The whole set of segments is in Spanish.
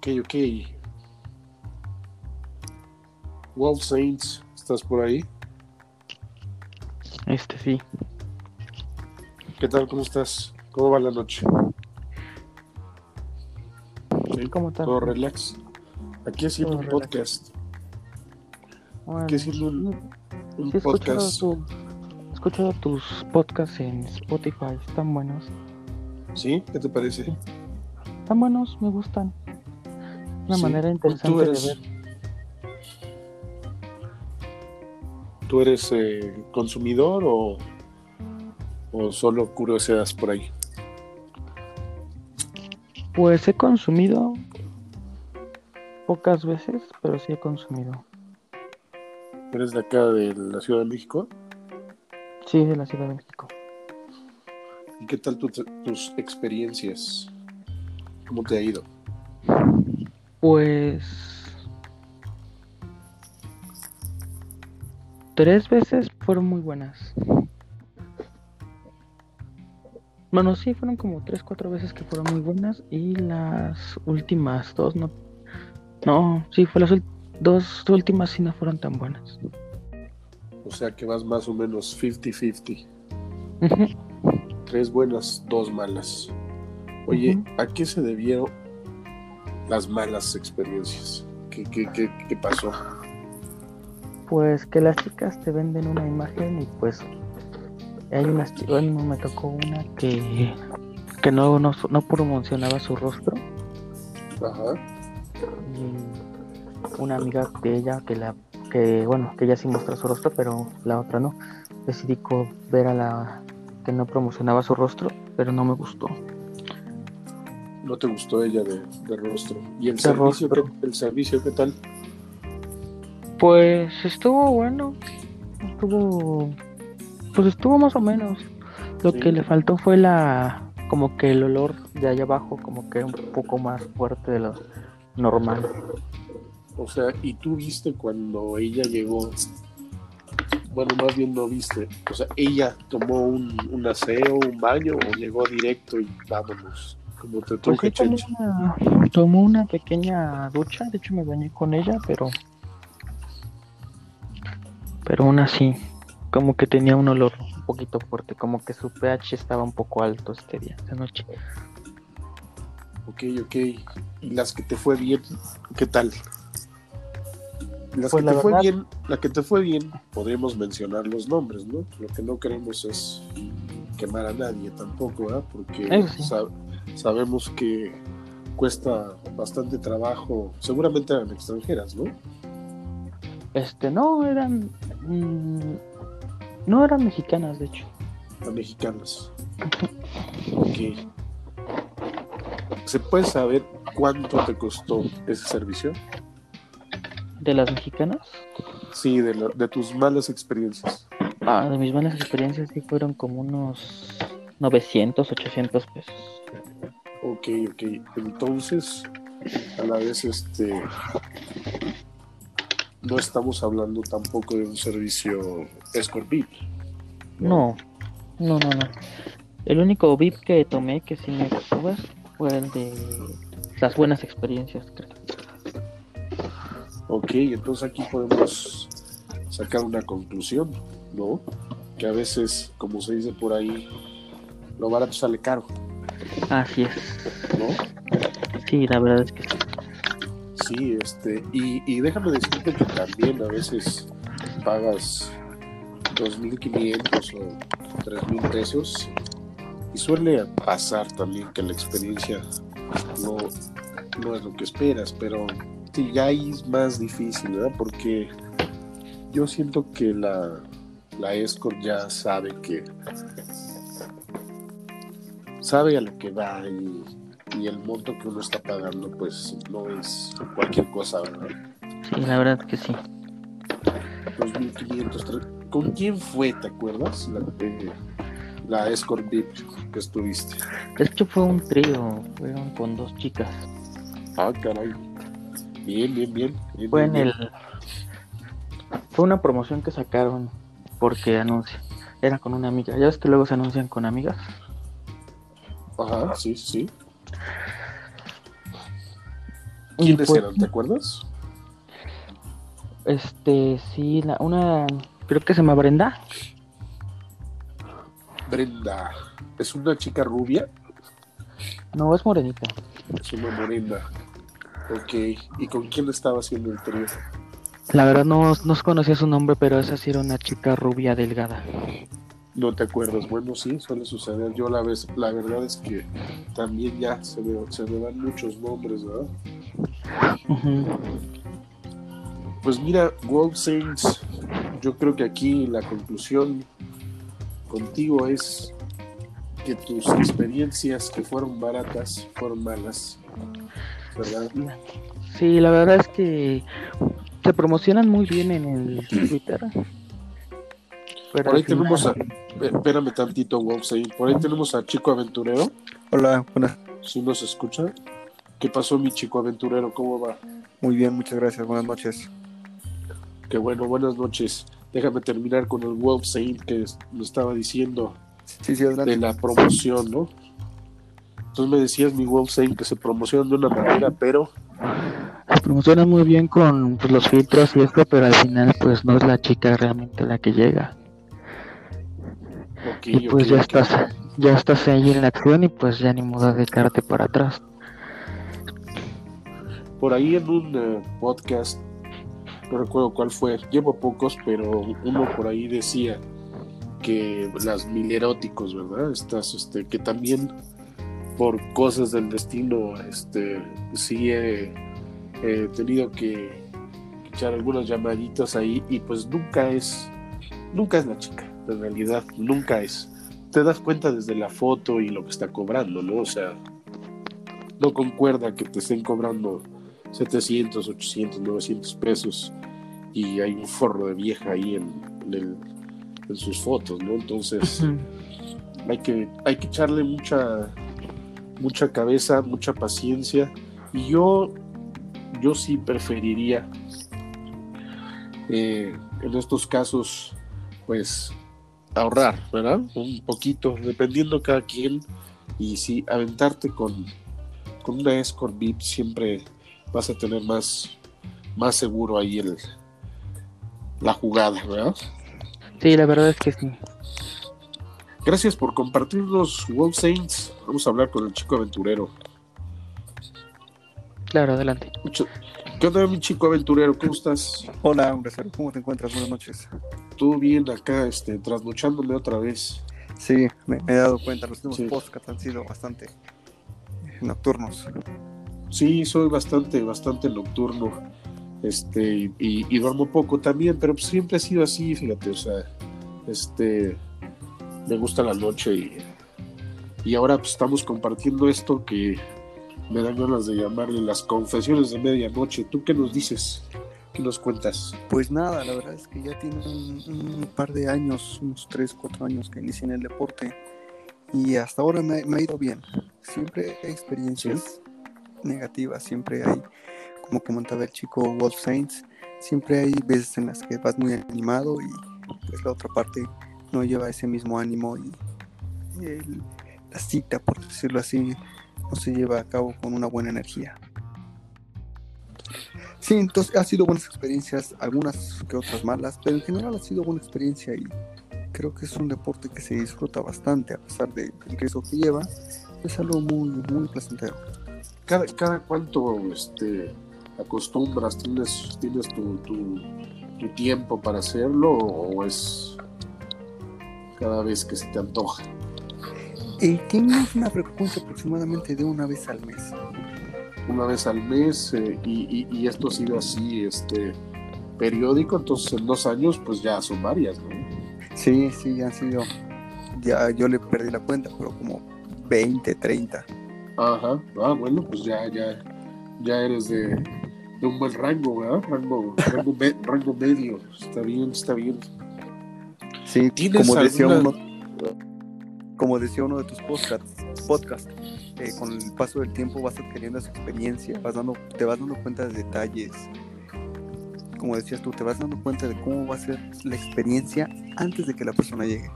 Ok, ok. Wolf Saints, ¿estás por ahí? Este sí. ¿Qué tal? ¿Cómo estás? ¿Cómo va la noche? Sí, ¿Cómo tal? Todo relax. Aquí haciendo Todo un relax. podcast. Bueno, Aquí haciendo un, un sí he escuchado, podcast. tu- he escuchado tus podcasts en Spotify, están buenos. ¿Sí? ¿Qué te parece? Están buenos, me gustan. Una Sí, manera ¿Tú interesante eres, de ver. ¿Tú eres eh, consumidor o, o solo curiosidades por ahí? Pues he consumido pocas veces, pero sí he consumido. ¿Eres de acá de la Ciudad de México? Sí, de la Ciudad de México. ¿Y qué tal tu- tus experiencias? ¿Cómo te ha ido? Pues tres veces fueron muy buenas. Bueno, sí, fueron como tres, cuatro veces que fueron muy buenas y las últimas dos no. No, sí, fue las dos últimas sí no fueron tan buenas. O sea que vas más o menos 50-50. Ujú. Tres buenas, dos malas. Oye. ¿a qué se debieron las malas experiencias? ¿Qué, qué, qué, qué pasó? Pues que las chicas te venden una imagen y pues hay unas chi- bueno, me tocó una que que no no, no promocionaba su rostro Ajá. y una amiga de ella que la que bueno que ella sí mostró su rostro pero la otra no decidí ver a la que no promocionaba su rostro pero no me gustó ¿No te gustó ella de, de rostro? ¿Y el De servicio, qué, el servicio qué tal? pues estuvo bueno estuvo pues estuvo más o menos lo Sí. que le faltó fue la como que el olor de allá abajo como que un poco más fuerte de lo normal O sea, ¿y tú viste cuando ella llegó? Bueno, más bien no viste. O sea, ella tomó un, un aseo, un baño o llegó directo y vámonos. Como te Pues sí, una, pequeña ducha, de hecho me bañé con ella, pero pero aún así, como que tenía un olor un poquito fuerte, como que su pH estaba un poco alto este día, esta noche. Ok, ok. ¿Y las que te fue bien? ¿Qué tal? Las Pues que la te fue bien, la que te fue bien, podríamos mencionar los nombres, ¿no? Lo que no queremos es quemar a nadie tampoco, ¿verdad? Porque Eso sí. sab- sabemos que cuesta bastante trabajo, seguramente eran extranjeras, ¿no? Este, no eran mm, no eran mexicanas, de hecho. A mexicanas. Ok. ¿Se puede saber cuánto te costó ese servicio? De las mexicanas, Sí, de, la- de tus malas experiencias. ah, de mis malas experiencias sí fueron como unos 900, 800 pesos. Ok, ok. Entonces, a la vez, este. No estamos hablando tampoco de un servicio Escort VIP. No, no, no, no. El único VIP que tomé que sí me gustó fue el de las buenas experiencias, creo. Ok, entonces aquí podemos sacar una conclusión, ¿no? Que a veces, como se dice por ahí, lo barato sale caro, Así es. ¿no? Sí, la verdad es que sí. Sí, este, y, y déjame decirte que también a veces pagas 2.500 o 3.000 pesos y suele pasar también que la experiencia no, no es lo que esperas, pero sí, ya ahí es más difícil, ¿verdad? Porque yo siento que la, la escort ya sabe que sabe a lo que va y, y el monto que uno está pagando pues no es cualquier cosa, ¿verdad? Sí, la verdad que sí. 2.500, tre- ¿con quién fue, te acuerdas? La, eh, la escort VIP que estuviste. De hecho fue un trío, fueron con dos chicas. Ah, caray. Bien, bien, bien. bien, Fue en bien, el... Fue una promoción que sacaron porque anuncia. Era con una amiga. Ya ves que luego se anuncian con amigas. Ajá, sí, sí. ¿Quiénes pues- eran? ¿Te acuerdas? Este, sí, la, una, creo que se llama Brenda. Brenda. ¿Es una chica rubia? No, es morenita. Es una morena. Ok. ¿Y con quién estaba haciendo el trío? La verdad no, no conocía su nombre, pero esa sí era una chica rubia delgada. No te acuerdas. Bueno, sí, suele suceder. Yo la vez, la verdad es que también ya se me, se me van muchos nombres, ¿verdad? Pues mira, Wolf Saints, yo creo que aquí la conclusión contigo es que tus experiencias que fueron baratas fueron malas, ¿verdad? Sí, la verdad es que se promocionan muy bien en el Twitter. Pero Por ahí tenemos a, espérame tantito, Wolf Saints, por ahí tenemos a Chico Aventurero, Hola, buenas. si nos escucha. ¿Qué pasó mi Chico Aventurero? ¿Cómo va? Muy bien, muchas gracias. Buenas noches. Qué bueno, buenas noches. Déjame terminar con el Wolf Saint que me estaba diciendo. Sí, sí, de la promoción, ¿no? Entonces me decías, mi Wolf Saint, que se promocionan de una manera, pero se promocionan muy bien con pues, los filtros y esto, pero al final pues no es la chica realmente la que llega. Y pues ya estás, ya estás ahí en la acción y pues ya ni modo de quedarte para atrás. Por ahí en un eh, podcast, no recuerdo cuál fue, llevo pocos, pero uno por ahí decía que las mil eróticos, ¿verdad? Estas, este, que también por cosas del destino, este, sí he, he tenido que echar algunas llamaditas ahí y pues nunca es, nunca es la chica, en realidad, nunca es. Te das cuenta desde la foto y lo que está cobrando, ¿no? O sea, no concuerda que te estén cobrando 700, 800, 900 pesos y hay un forro de vieja ahí en, en el- en sus fotos, ¿no? Entonces hay que, hay que echarle mucha, mucha cabeza, mucha paciencia y yo, yo sí preferiría eh, en estos casos, pues ahorrar, ¿verdad? Un poquito, dependiendo cada quien y sí, aventarte con, con una escort VIP siempre vas a tener más, más seguro ahí el, la jugada, ¿verdad? Sí, la verdad es que sí. Gracias por compartirnos Wolf Saints. Vamos a hablar con el chico aventurero. Claro, adelante. Mucho- ¿Qué onda, mi chico aventurero? ¿Cómo estás? Hola, hombre, ¿cómo te encuentras? Buenas noches. ¿Todo bien acá, este, trasnochándome otra vez? Sí, me, me he dado cuenta, los últimos Sí. podcasts han sido bastante eh, nocturnos. Sí, soy bastante, bastante nocturno. Este, y, y duermo poco también, pero siempre he sido así, fíjate, o sea, este, me gusta la noche y, y ahora pues estamos compartiendo esto que me dan ganas de llamarle las confesiones de medianoche. ¿Tú qué nos dices? ¿Qué nos cuentas? Pues nada, la verdad es que ya tiene un, un par de años, unos 3, 4 años que inicié en el deporte y hasta ahora me, me ha ido bien. Siempre hay experiencias negativas, siempre hay, como comentaba el chico Wolf Saints, siempre hay veces en las que vas muy animado y pues la otra parte no lleva ese mismo ánimo y el- la cita, por decirlo así, no se lleva a cabo con una buena energía. Sí, entonces ha sido buenas experiencias, algunas que otras malas, pero en general ha sido buena experiencia y creo que es un deporte que se disfruta bastante a pesar del riesgo que lleva. Es algo muy, muy placentero. ¿Cada, cada cuánto este, acostumbras? ¿Tienes, tienes tu, tu, tu tiempo para hacerlo o es cada vez que se te antoja? Eh, tenemos una frecuencia aproximadamente de una vez al mes. Una vez al mes eh, y, y- y esto ha sido así este, periódico, entonces en dos años pues ya son varias, ¿no? Sí, sí, han sido, ya yo le perdí la cuenta, pero como 20, 30. Ajá, ah, bueno, pues ya, ya, ya eres de, de un buen rango, ¿verdad? Rango, rango, me- rango medio, está bien, está bien. Sí, ¿Tienes como decía alguna- uno, como decía uno de tus podcasts, podcast, con el paso del tiempo vas adquiriendo esa experiencia, vas dando, te vas dando cuenta de detalles. Como decías tú, te vas dando cuenta de cómo va a ser la experiencia antes de que la persona llegue.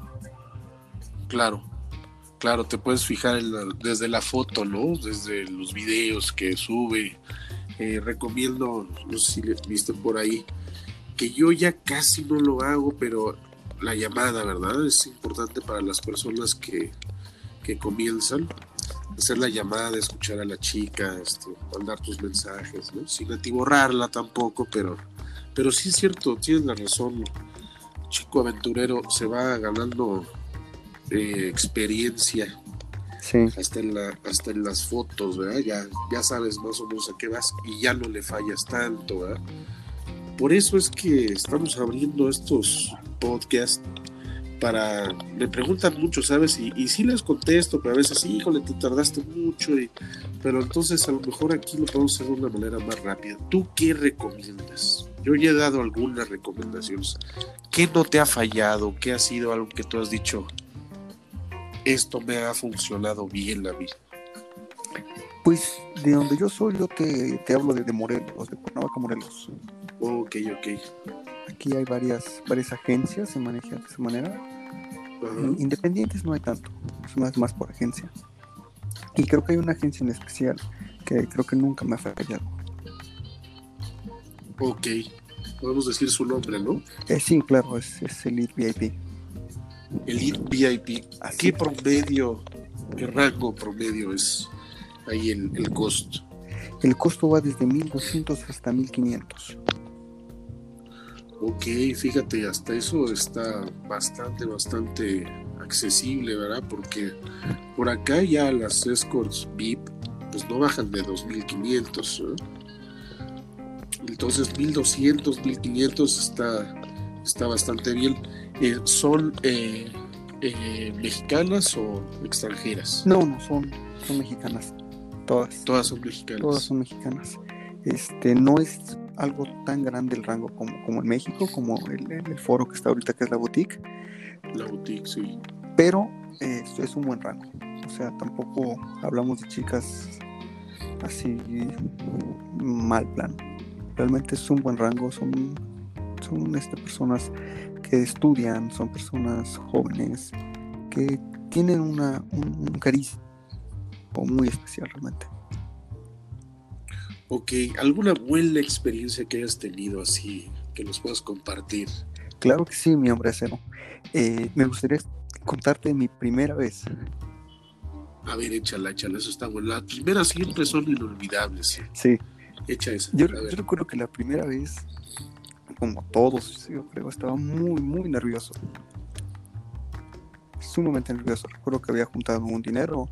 Claro, claro, te puedes fijar en la- desde la foto, ¿no? Desde los videos que sube eh, recomiendo, no sé si le viste por ahí, que yo ya casi no lo hago, pero la llamada, ¿verdad? Es importante para las personas que, que comienzan hacer la llamada, escuchar a la chica, este, mandar tus mensajes, ¿no? sin atiborrarla tampoco, pero, pero sí es cierto, tienes la razón. Chico aventurero se va ganando eh, experiencia hasta, en la, hasta en las fotos, ¿verdad? Ya, ya sabes más o menos a qué vas y ya no le fallas tanto, ¿verdad? Por eso es que estamos abriendo estos podcasts para, me preguntan mucho, ¿sabes? Y, y sí les contesto, pero a veces, híjole, te tardaste mucho, y, pero entonces a lo mejor aquí lo podemos hacer de una manera más rápida. ¿Tú qué recomiendas? Yo ya he dado algunas recomendaciones. ¿Qué no te ha fallado? ¿Qué ha sido algo que tú has dicho? Esto me ha funcionado bien a mí. Pues de donde yo soy, yo te, te hablo de, de Morelos, de Cuernavaca, Morelos. Ok, ok. Aquí hay varias, varias agencias, se maneja de esa manera Independientes no hay tanto, es más, más por agencia. Y creo que hay una agencia en especial que creo que nunca me ha fallado. Ok, podemos decir su nombre, ¿no? Eh, sí, claro, es, es Elite VIP. Elite VIP. ¿A qué promedio, qué rango promedio es ahí el, el costo? El costo va desde 1200 hasta 1500. Ok, fíjate, hasta eso está bastante, bastante accesible, ¿verdad? Porque por acá ya las escorts VIP pues no bajan de 2500. ¿eh? Entonces 1200, 1500 está, está bastante bien. Eh, ¿Son eh, mexicanas o extranjeras? No, no, son, son mexicanas. Todas. Todas son mexicanas. Todas son mexicanas. Este, no es algo tan grande el rango como, como en México, como el, el, foro que está ahorita, que es la boutique. La boutique, sí. Pero eh, es un buen rango. O sea, tampoco hablamos de chicas así mal plan. Realmente es un buen rango, son, son este, personas que estudian, son personas jóvenes, que tienen una, un, un carisma muy especial realmente. Ok, ¿alguna buena experiencia que hayas tenido así, que nos puedas compartir? Claro que sí, mi hombre acero. Eh, me gustaría contarte mi primera vez. A ver, échala, échala, eso está bueno. Las primeras siempre son inolvidables. Sí. Echa esa. Yo, yo recuerdo que la primera vez, como todos, yo creo, estaba muy, muy nervioso. Sumamente nervioso. Recuerdo que había juntado un dinero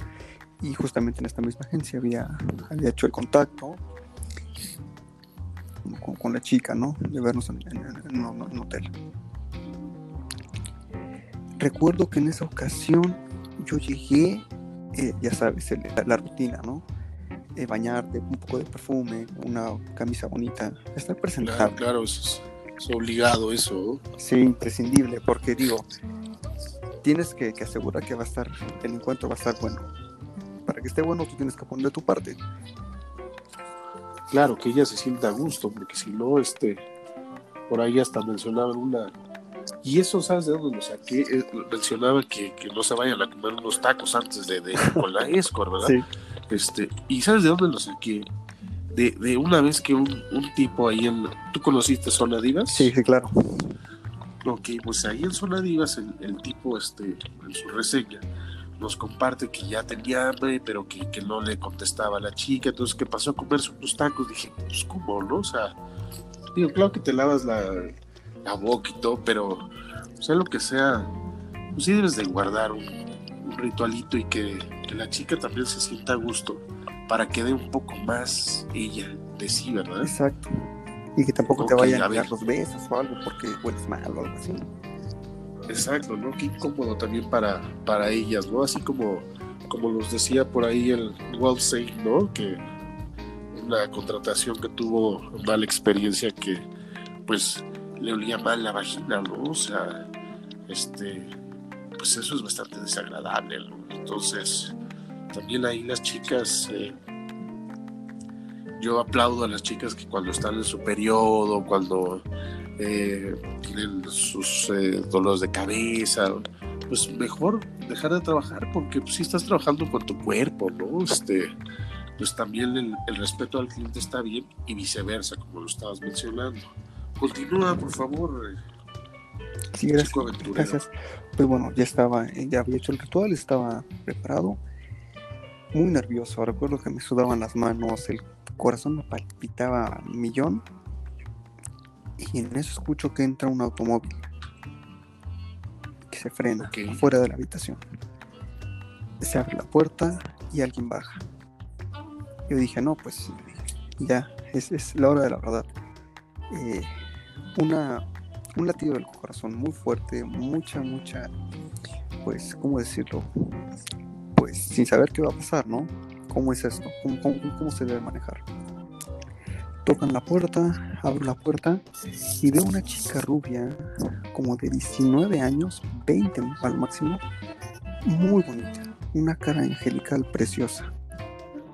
y justamente en esta misma agencia había, había hecho el contacto con, la chica, ¿no? De vernos en, un hotel. Recuerdo que en esa ocasión yo llegué, eh, ya sabes, la, rutina, ¿no? Eh, bañarte, un poco de perfume, una camisa bonita, estar presentable. Claro, claro es, obligado eso. Sí, imprescindible, porque digo, tienes que, que, asegurar que va a estar, el encuentro va a estar bueno. Para que esté bueno, tú tienes que poner de tu parte claro, que ella se sienta a gusto, porque si no, este, por ahí hasta mencionaban una, y eso, ¿sabes de dónde lo saqué? Eh, mencionaba que, que, no se vayan a comer unos tacos antes de, de con la escort, ¿verdad? Sí. Este, y ¿sabes de dónde lo saqué? De, de una vez que un, un, tipo ahí en... ¿Tú conociste Zona Divas? Sí, sí, claro. Ok, pues ahí en Zona Divas el, el tipo, este, en su reseña, nos comparte que ya tenía hambre, pero que, que, no le contestaba a la chica, entonces que pasó a comerse unos tacos, dije, pues cómo, ¿no? O sea, digo, claro que te lavas la, la boca y todo, pero, sea lo que sea, pues sí debes de guardar un, un ritualito y que, que, la chica también se sienta a gusto para que dé un poco más ella de sí, ¿verdad? Exacto. Y que tampoco okay, te vayan a dar los besos o algo porque hueles mal o algo así. Exacto, ¿no? Qué incómodo también para, para ellas, ¿no? Así como, como los decía por ahí el Wolfsay, ¿no? Que una contratación que tuvo mala experiencia que pues le olía mal la vagina, ¿no? O sea, este, pues eso es bastante desagradable, ¿no? Entonces, también ahí las chicas, eh, yo aplaudo a las chicas que cuando están en su periodo, cuando eh, tienen sus eh, dolores de cabeza, pues mejor dejar de trabajar porque pues, si estás trabajando con tu cuerpo, ¿no? Este, pues también el, el respeto al cliente está bien y viceversa, como lo estabas mencionando. Continúa, por favor. Sí, gracias. Gracias. Pues bueno, ya estaba, ya había hecho el ritual, estaba preparado. Muy nervioso. Recuerdo que me sudaban las manos, el corazón me palpitaba a millón. Y en eso escucho que entra un automóvil. Que se frena fuera de la habitación. Se abre la puerta y alguien baja. Yo dije, no, pues ya, es, es la hora de la verdad. Eh, una, un latido del corazón muy fuerte, mucha, mucha, pues, ¿cómo decirlo? Pues sin saber qué va a pasar, ¿no? ¿Cómo es esto? ¿Cómo, cómo- cómo se debe manejar? Tocan la puerta, abro la puerta y veo una chica rubia, como de 19 años, 20 al máximo, muy bonita, una cara angelical preciosa,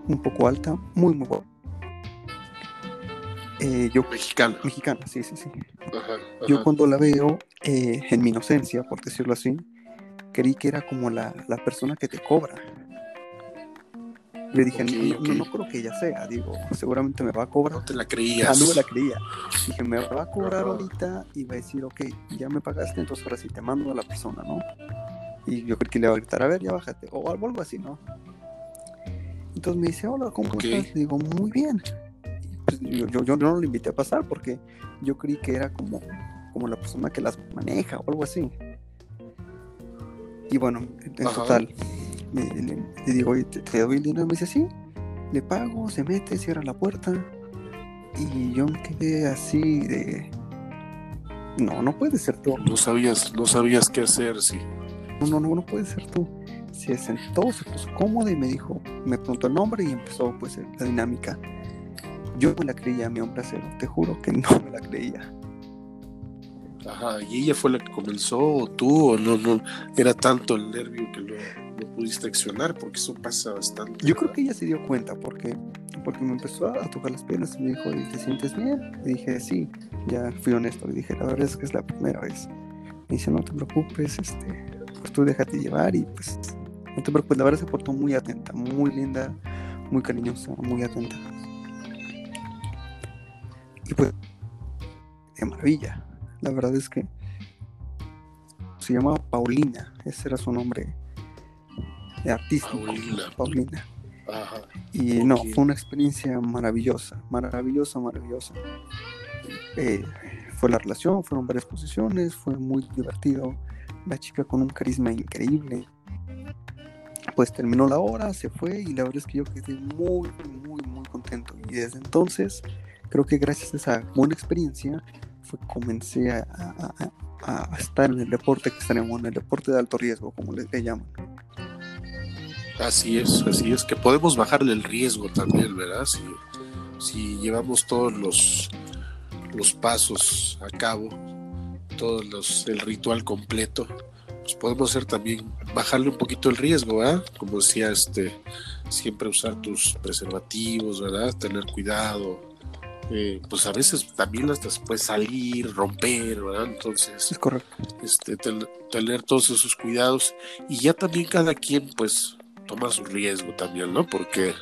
un poco alta, muy, muy guapa. Eh, yo, Mexicana. mexicana, sí, sí, sí. Ajá, Yo cuando la veo, eh, en mi inocencia, por decirlo así, creí que era como la, la persona que te cobra. Le dije, no, no, ok. no creo que ella sea, digo, seguramente me va a cobrar. No te la Ah, creías. no me la creía. Dije, me va a cobrar ahorita y va a decir, ok, ya me pagaste, entonces ahora sí te mando a la persona, ¿no? Y yo creo que le va a gritar, a ver, ya bájate, o algo así, ¿no? Entonces me dice, hola, ¿cómo estás? Digo, muy bien. Pues, yo, yo, yo no lo invité a pasar porque yo creí que era como, como la persona que las maneja o algo así. Y bueno, en, en Ajá. total, le, le digo, oye, ¿te, te doy el dinero? Me dice, sí. Le pago, se mete, cierra la puerta. Y yo me quedé así de... No, no puede ser tú. No sabías, no sabías qué hacer, sí. No, no, no, no puede ser tú. Se sentó, se puso cómoda y me dijo, me preguntó el nombre y empezó pues la dinámica. Yo me la creía, mi hombre acero, te juro que no me la creía. Ajá, y ella fue la que comenzó, o tú, o no, no, era tanto el nervio que no, no pudiste accionar, porque eso pasa bastante. Yo creo que ella se dio cuenta porque, porque me empezó a tocar las piernas y me dijo, "¿Y ¿te sientes bien? Y dije, sí, ya fui honesto. Le dije, la verdad es que es la primera vez. Me dice, no te preocupes, este, pues tú déjate llevar y pues no te preocupes. La verdad se portó muy atenta, muy linda, muy cariñosa, muy atenta. Y pues, de maravilla. La verdad es que se llamaba Paulina, ese era su nombre artístico. Paulina. Paulina. Ajá. Y no, fue una experiencia maravillosa, maravillosa, maravillosa. Eh, fue la relación, fueron varias posiciones, fue muy divertido. La chica con un carisma increíble. Pues terminó la hora, se fue y la verdad es que yo quedé muy, muy, muy contento. Y desde entonces, creo que gracias a esa buena experiencia, comencé a, estar en el deporte extremo, en el deporte de alto riesgo, como le, le llaman. Así es, así es, que podemos bajarle el riesgo también, ¿verdad? Si, llevamos todos los, los pasos a cabo, todos los, el ritual completo, pues podemos hacer también, bajarle un poquito el riesgo, ¿verdad? Como decía, este, siempre usar tus preservativos, ¿verdad? Tener cuidado. Eh, pues a veces también hasta se puede salir, romper, ¿verdad? Entonces, Es correcto. este, ten- tener todos esos cuidados y ya también cada quien pues toma su riesgo también, ¿no? Porque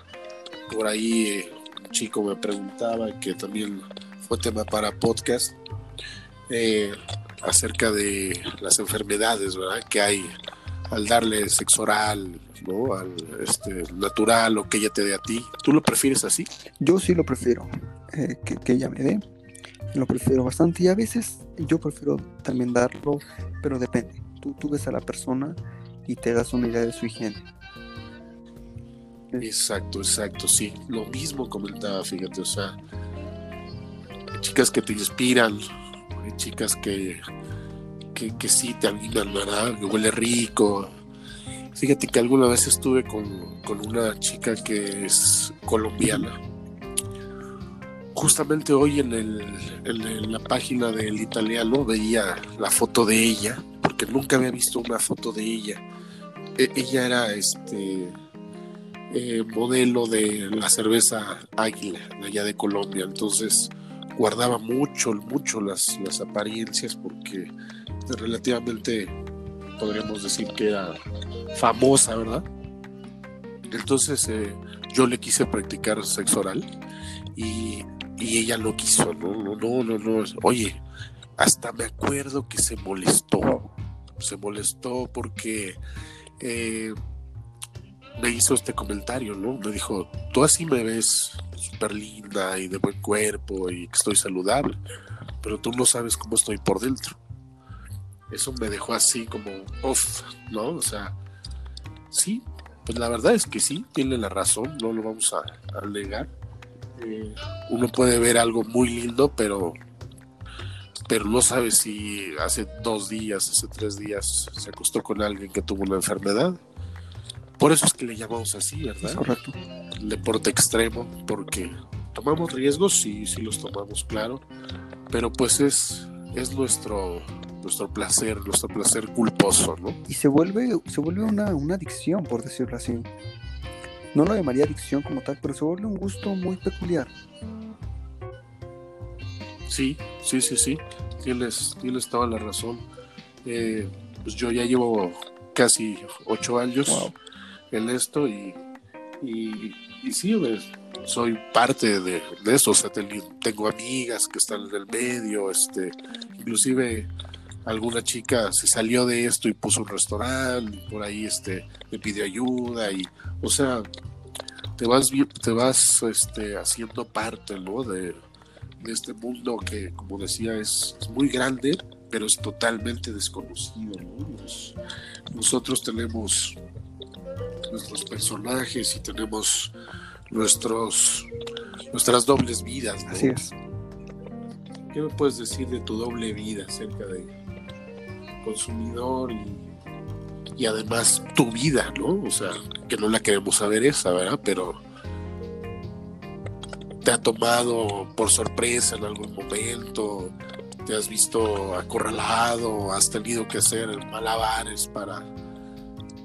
por ahí eh, un chico me preguntaba que también fue tema para podcast eh, acerca de las enfermedades, ¿verdad? Que hay al darle sexo oral, ¿no? Al este, natural o que ella te dé a ti. ¿Tú lo prefieres así? Yo sí lo prefiero, eh, que, que ella me dé. Lo prefiero bastante y a veces yo prefiero también darlo, pero depende. Tú, tú ves a la persona y te das una idea de su higiene. Exacto, exacto, sí. Lo mismo comentaba, fíjate, o sea, chicas que te inspiran, chicas que, que, que sí te animan, ¿verdad? Que huele rico. Fíjate que alguna vez estuve con, con una chica que es colombiana. Justamente hoy en, el, en la página del italiano veía la foto de ella, porque nunca había visto una foto de ella. E- ella era este eh, modelo de la cerveza Águila, allá de Colombia. Entonces guardaba mucho, mucho las, las apariencias porque relativamente podríamos decir que era famosa, ¿verdad? Entonces eh, yo le quise practicar sexo oral y, y ella no quiso, no, no, no, no, no. Oye, hasta me acuerdo que se molestó, se molestó porque eh, me hizo este comentario, ¿no? Me dijo, tú así me ves súper linda y de buen cuerpo y que estoy saludable, pero tú no sabes cómo estoy por dentro. Eso me dejó así como off, ¿no? O sea, sí, pues la verdad es que sí, tiene la razón, no lo vamos a, alegar. Eh, uno puede ver algo muy lindo, pero pero no sabe si hace dos días, hace tres días se acostó con alguien que tuvo una enfermedad por eso es que le llamamos así, ¿verdad? correcto. deporte extremo, porque tomamos riesgos, sí, sí los tomamos, claro, pero pues es, es nuestro, nuestro placer, nuestro placer culposo, ¿no? Y se vuelve, se vuelve una, una adicción, por decirlo así. No lo llamaría adicción como tal, pero se vuelve un gusto muy peculiar. Sí, sí, sí, sí. Tienes, tienes toda la razón. Eh, pues yo ya llevo casi ocho años en esto y, y, sí, pues, soy parte de, eso, o sea, tengo amigas que están en el medio, este, inclusive alguna chica se salió de esto y puso un restaurante, y por ahí este, me pidió ayuda y, o sea, te vas, te vas este, haciendo parte, ¿no? De, de este mundo que, como decía, es, muy grande, pero es totalmente desconocido, ¿no? nosotros tenemos nuestros personajes y tenemos nuestros nuestras dobles vidas. Así es. ¿Qué me puedes decir de tu doble vida acerca de consumidor y, y además tu vida, ¿no? O sea, que no la queremos saber esa, ¿verdad? Pero te ha tomado por sorpresa en algún momento, te has visto acorralado, has tenido que hacer malabares para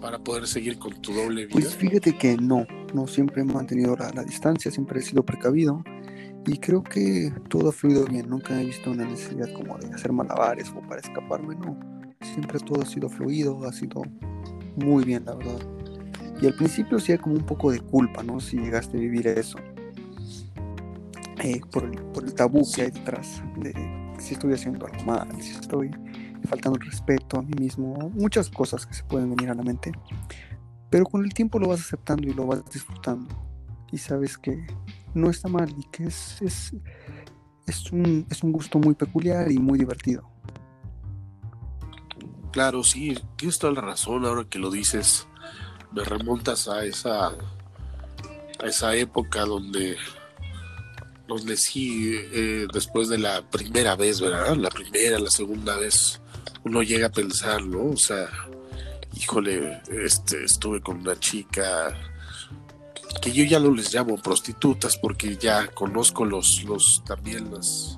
para poder seguir con tu doble vida? Pues fíjate que no, no siempre he mantenido la, distancia, siempre he sido precavido y creo que todo ha fluido bien, nunca he visto una necesidad como de hacer malabares o para escaparme, no, siempre todo ha sido fluido, ha sido muy bien, la verdad. Y al principio sí hay como un poco de culpa, ¿no? Si llegaste a vivir eso. Eh, por, el, por el tabú que hay detrás de si estoy haciendo algo mal, si estoy faltando el respeto a mí mismo, muchas cosas que se pueden venir a la mente. Pero con el tiempo lo vas aceptando y lo vas disfrutando. Y sabes que no está mal y que es, es, es, un, es un gusto muy peculiar y muy divertido. Claro, sí, tienes toda la razón ahora que lo dices. Me remontas a esa, a esa época donde donde sí, eh, después de la primera vez, ¿verdad? La primera, la segunda vez, uno llega a pensar, ¿no? O sea, híjole, este, estuve con una chica que yo ya no les llamo prostitutas porque ya conozco los, los también los,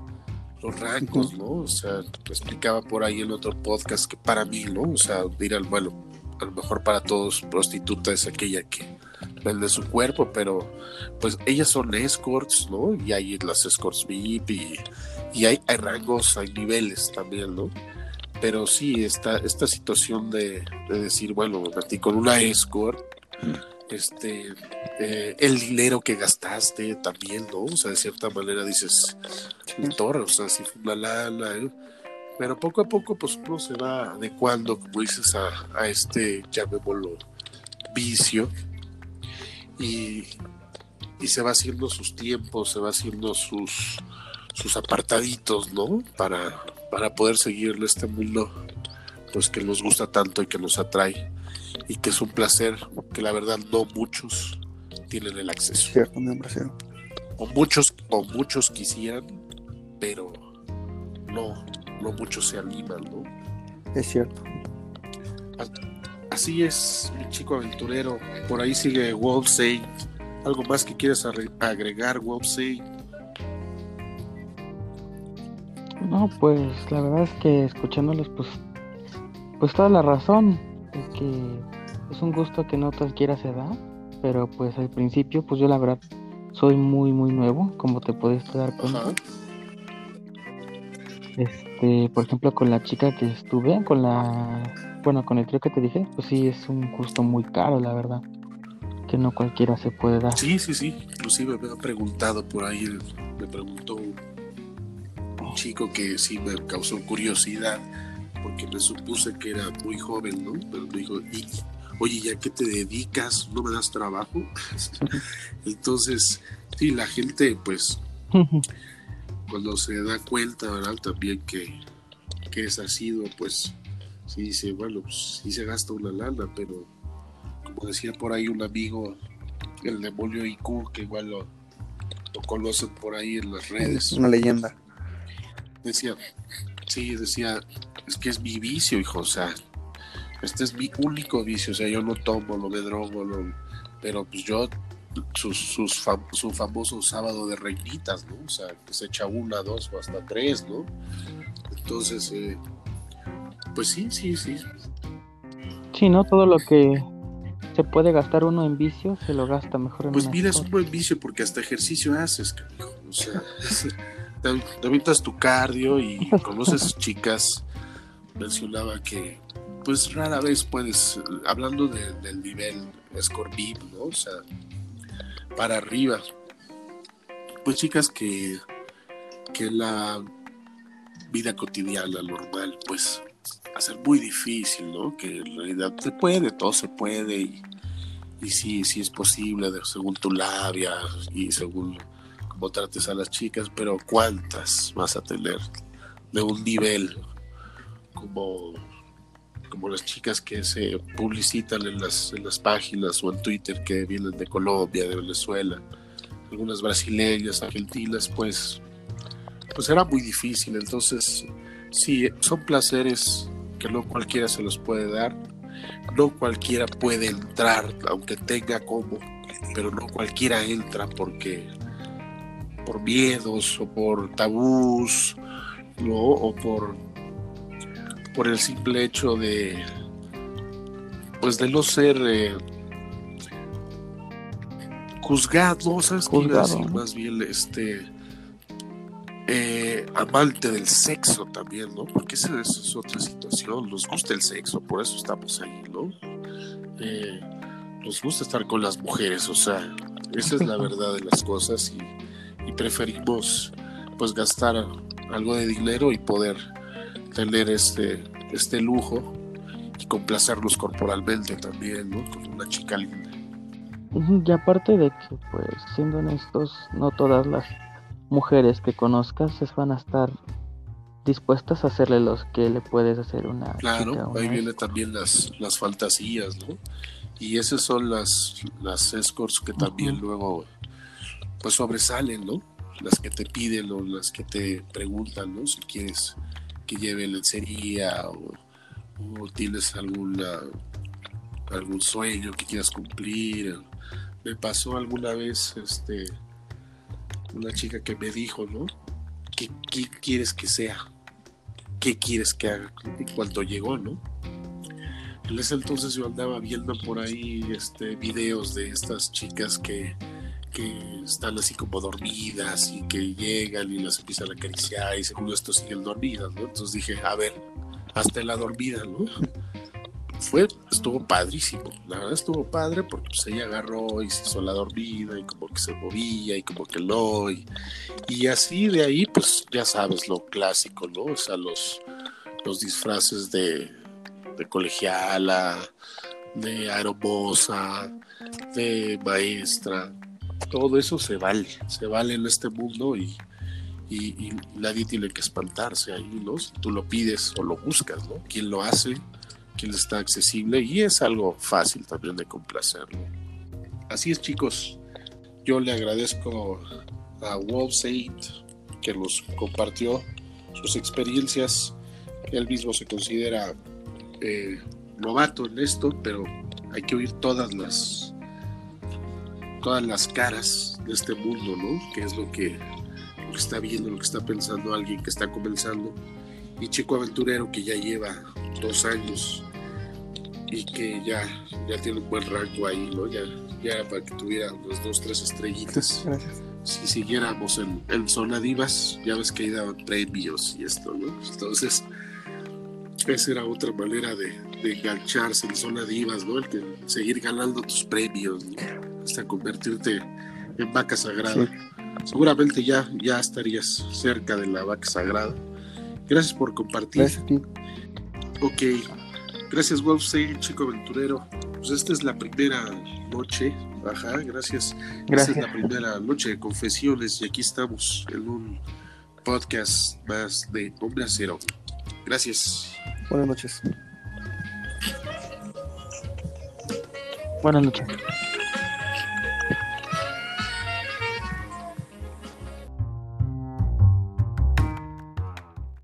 los rangos, ¿no? O sea, explicaba por ahí en otro podcast que para mí, ¿no? O sea, dirán, bueno, a lo mejor para todos prostituta es aquella que vende su cuerpo, pero pues ellas son escorts, ¿no? Y hay las escorts VIP y, y hay, hay rangos, hay niveles también, ¿no? pero sí, esta, esta situación de, decir, bueno, me metí con una escort, este, eh, el dinero que gastaste también, ¿no? O sea, de cierta manera dices, torre, o sea, si fue una lana, ¿eh? pero poco a poco, pues uno se va adecuando, como dices, a, a este, llamémoslo, vicio, y, y se va haciendo sus tiempos, se va haciendo sus, sus apartaditos, ¿no? Para, para poder seguir este mundo pues que nos gusta tanto y que nos atrae y que es un placer que la verdad no muchos tienen el acceso. Cierto, O muchos, o muchos quisieran, pero no, no muchos se animan, ¿no? Es cierto. Así es, mi chico aventurero. Por ahí sigue Wolf ¿Algo más que quieras agregar, Wolf No, pues la verdad es que escuchándolos, pues, pues toda la razón es que es un gusto que no cualquiera se da, pero pues al principio, pues yo la verdad soy muy, muy nuevo, como te puedes dar cuenta. Este, por ejemplo, con la chica que estuve, con la, bueno, con el trío que te dije, pues sí es un gusto muy caro, la verdad. que no cualquiera se puede dar. Sí, sí, sí. Inclusive me han preguntado por ahí, me preguntó un, un chico que sí me causó curiosidad porque me supuse que era muy joven, ¿no? Pero me dijo, y, oye, ¿ya qué te dedicas? ¿No me das trabajo? Entonces, sí, la gente, pues, cuando se da cuenta, ¿verdad? También que, que es sido, pues, sí dice, bueno, pues sí se gasta una lana, pero como decía por ahí un amigo, el demonio IQ, que igual lo, lo conocen por ahí en las redes. Una leyenda. Decía, sí, decía, es que es mi vicio, hijo, o sea, este es mi único vicio, o sea, yo no tomo, no me drogo, no, pero pues yo, sus, sus fam- su famoso sábado de reinitas, ¿no? O sea, que se echa una, dos o hasta tres, ¿no? Entonces, eh, pues sí, sí, sí, Sí, ¿no? Todo lo que se puede gastar uno en vicio, se lo gasta mejor en pues mira, es un buen vicio porque hasta ejercicio haces, canijo. o sea, te, te tu cardio y conoces chicas, mencionaba que pues rara vez puedes, hablando de- del nivel Scorbib, ¿no? O sea, para arriba, pues chicas que, que la vida cotidiana normal, pues va a ser muy difícil, ¿no? Que en realidad se puede, todo se puede y, y sí, sí es posible según tu labia y según cómo trates a las chicas, pero ¿cuántas vas a tener de un nivel como, como las chicas que se publicitan en las, en las páginas o en Twitter que vienen de Colombia, de Venezuela, algunas brasileñas, argentinas, pues, pues era muy difícil. Entonces, sí, son placeres que no cualquiera se los puede dar, no cualquiera puede entrar, aunque tenga como, pero no cualquiera entra porque por miedos o por tabús, ¿no? o por por el simple hecho de pues de no ser eh, juzgado, ¿sabes qué Juzgado, decir? Más bien este eh, amante del sexo también, ¿no? Porque esa, esa es otra situación, nos gusta el sexo, por eso estamos ahí, ¿no? Eh, nos gusta estar con las mujeres, o sea, esa es la verdad de las cosas y, y preferimos pues gastar algo de dinero y poder tener este, este lujo y complacerlos corporalmente también, ¿no? Con una chica linda. Y aparte de que, pues, siendo honestos, no todas las mujeres que conozcas es- van a estar dispuestas a hacerle los que le puedes hacer una chica. Claro, una ahí vienen también las, las fantasías, ¿no? Y esas son las, las escorts que también luego pues sobresalen, ¿no? Las que te piden o las que te preguntan, ¿no? Si quieres que lleve lencería o, tienes alguna algún sueño que quieras cumplir. Me pasó alguna vez este una chica que me dijo, ¿no? ¿Qué, qué quieres que sea? ¿Qué quieres que haga? Y cuando llegó, ¿no? En ese entonces yo andaba viendo por ahí este, videos de estas chicas que, que están así como dormidas y que llegan y las empiezan a acariciar y según esto siguen dormidas, ¿no? Entonces dije, a ver, hasta la dormida, ¿no? Fue, estuvo padrísimo, la verdad estuvo padre porque pues ella agarró y se hizo la dormida y como que se movía y como que no, y, y así de ahí pues ya sabes lo clásico, ¿no? O sea, los, los disfraces de, de colegiala, de aeromoza, de maestra, todo eso se vale, se vale en este mundo y, nadie tiene que espantarse ahí, ¿no? Tú lo pides o lo buscas, ¿no? ¿Quién lo hace? ¿Quién está accesible? Y es algo fácil también de complacerlo. Así es, chicos. Yo le agradezco a Wolf que nos compartió sus experiencias. Él mismo se considera eh, novato en esto, pero hay que oír todas las todas las caras de este mundo, ¿no? Que es lo que, lo que está viendo, lo que está pensando alguien que está comenzando. Y Chico Aventurero que ya lleva dos años y que ya, ya tiene un buen rango ahí, ¿no? Ya, ya para que tuviera unas dos, tres estrellitas. Gracias. Si siguiéramos en, en Zona Divas, ya ves que ahí daban premios y esto, ¿no? Entonces, esa era otra manera de, de engancharse en zona divas, ¿no? El que seguir ganando tus premios, ¿no? Hasta convertirte en vaca sagrada. Seguramente ya, ya estarías cerca de la vaca sagrada. Gracias por compartir. Gracias a ti. Ok, gracias Wolfstein, chico aventurero. Pues esta es la primera noche, ajá, gracias. Esta Gracias. es la primera noche de confesiones y aquí estamos en un podcast más de Hombre Acero. Gracias. Buenas noches. Buenas noches.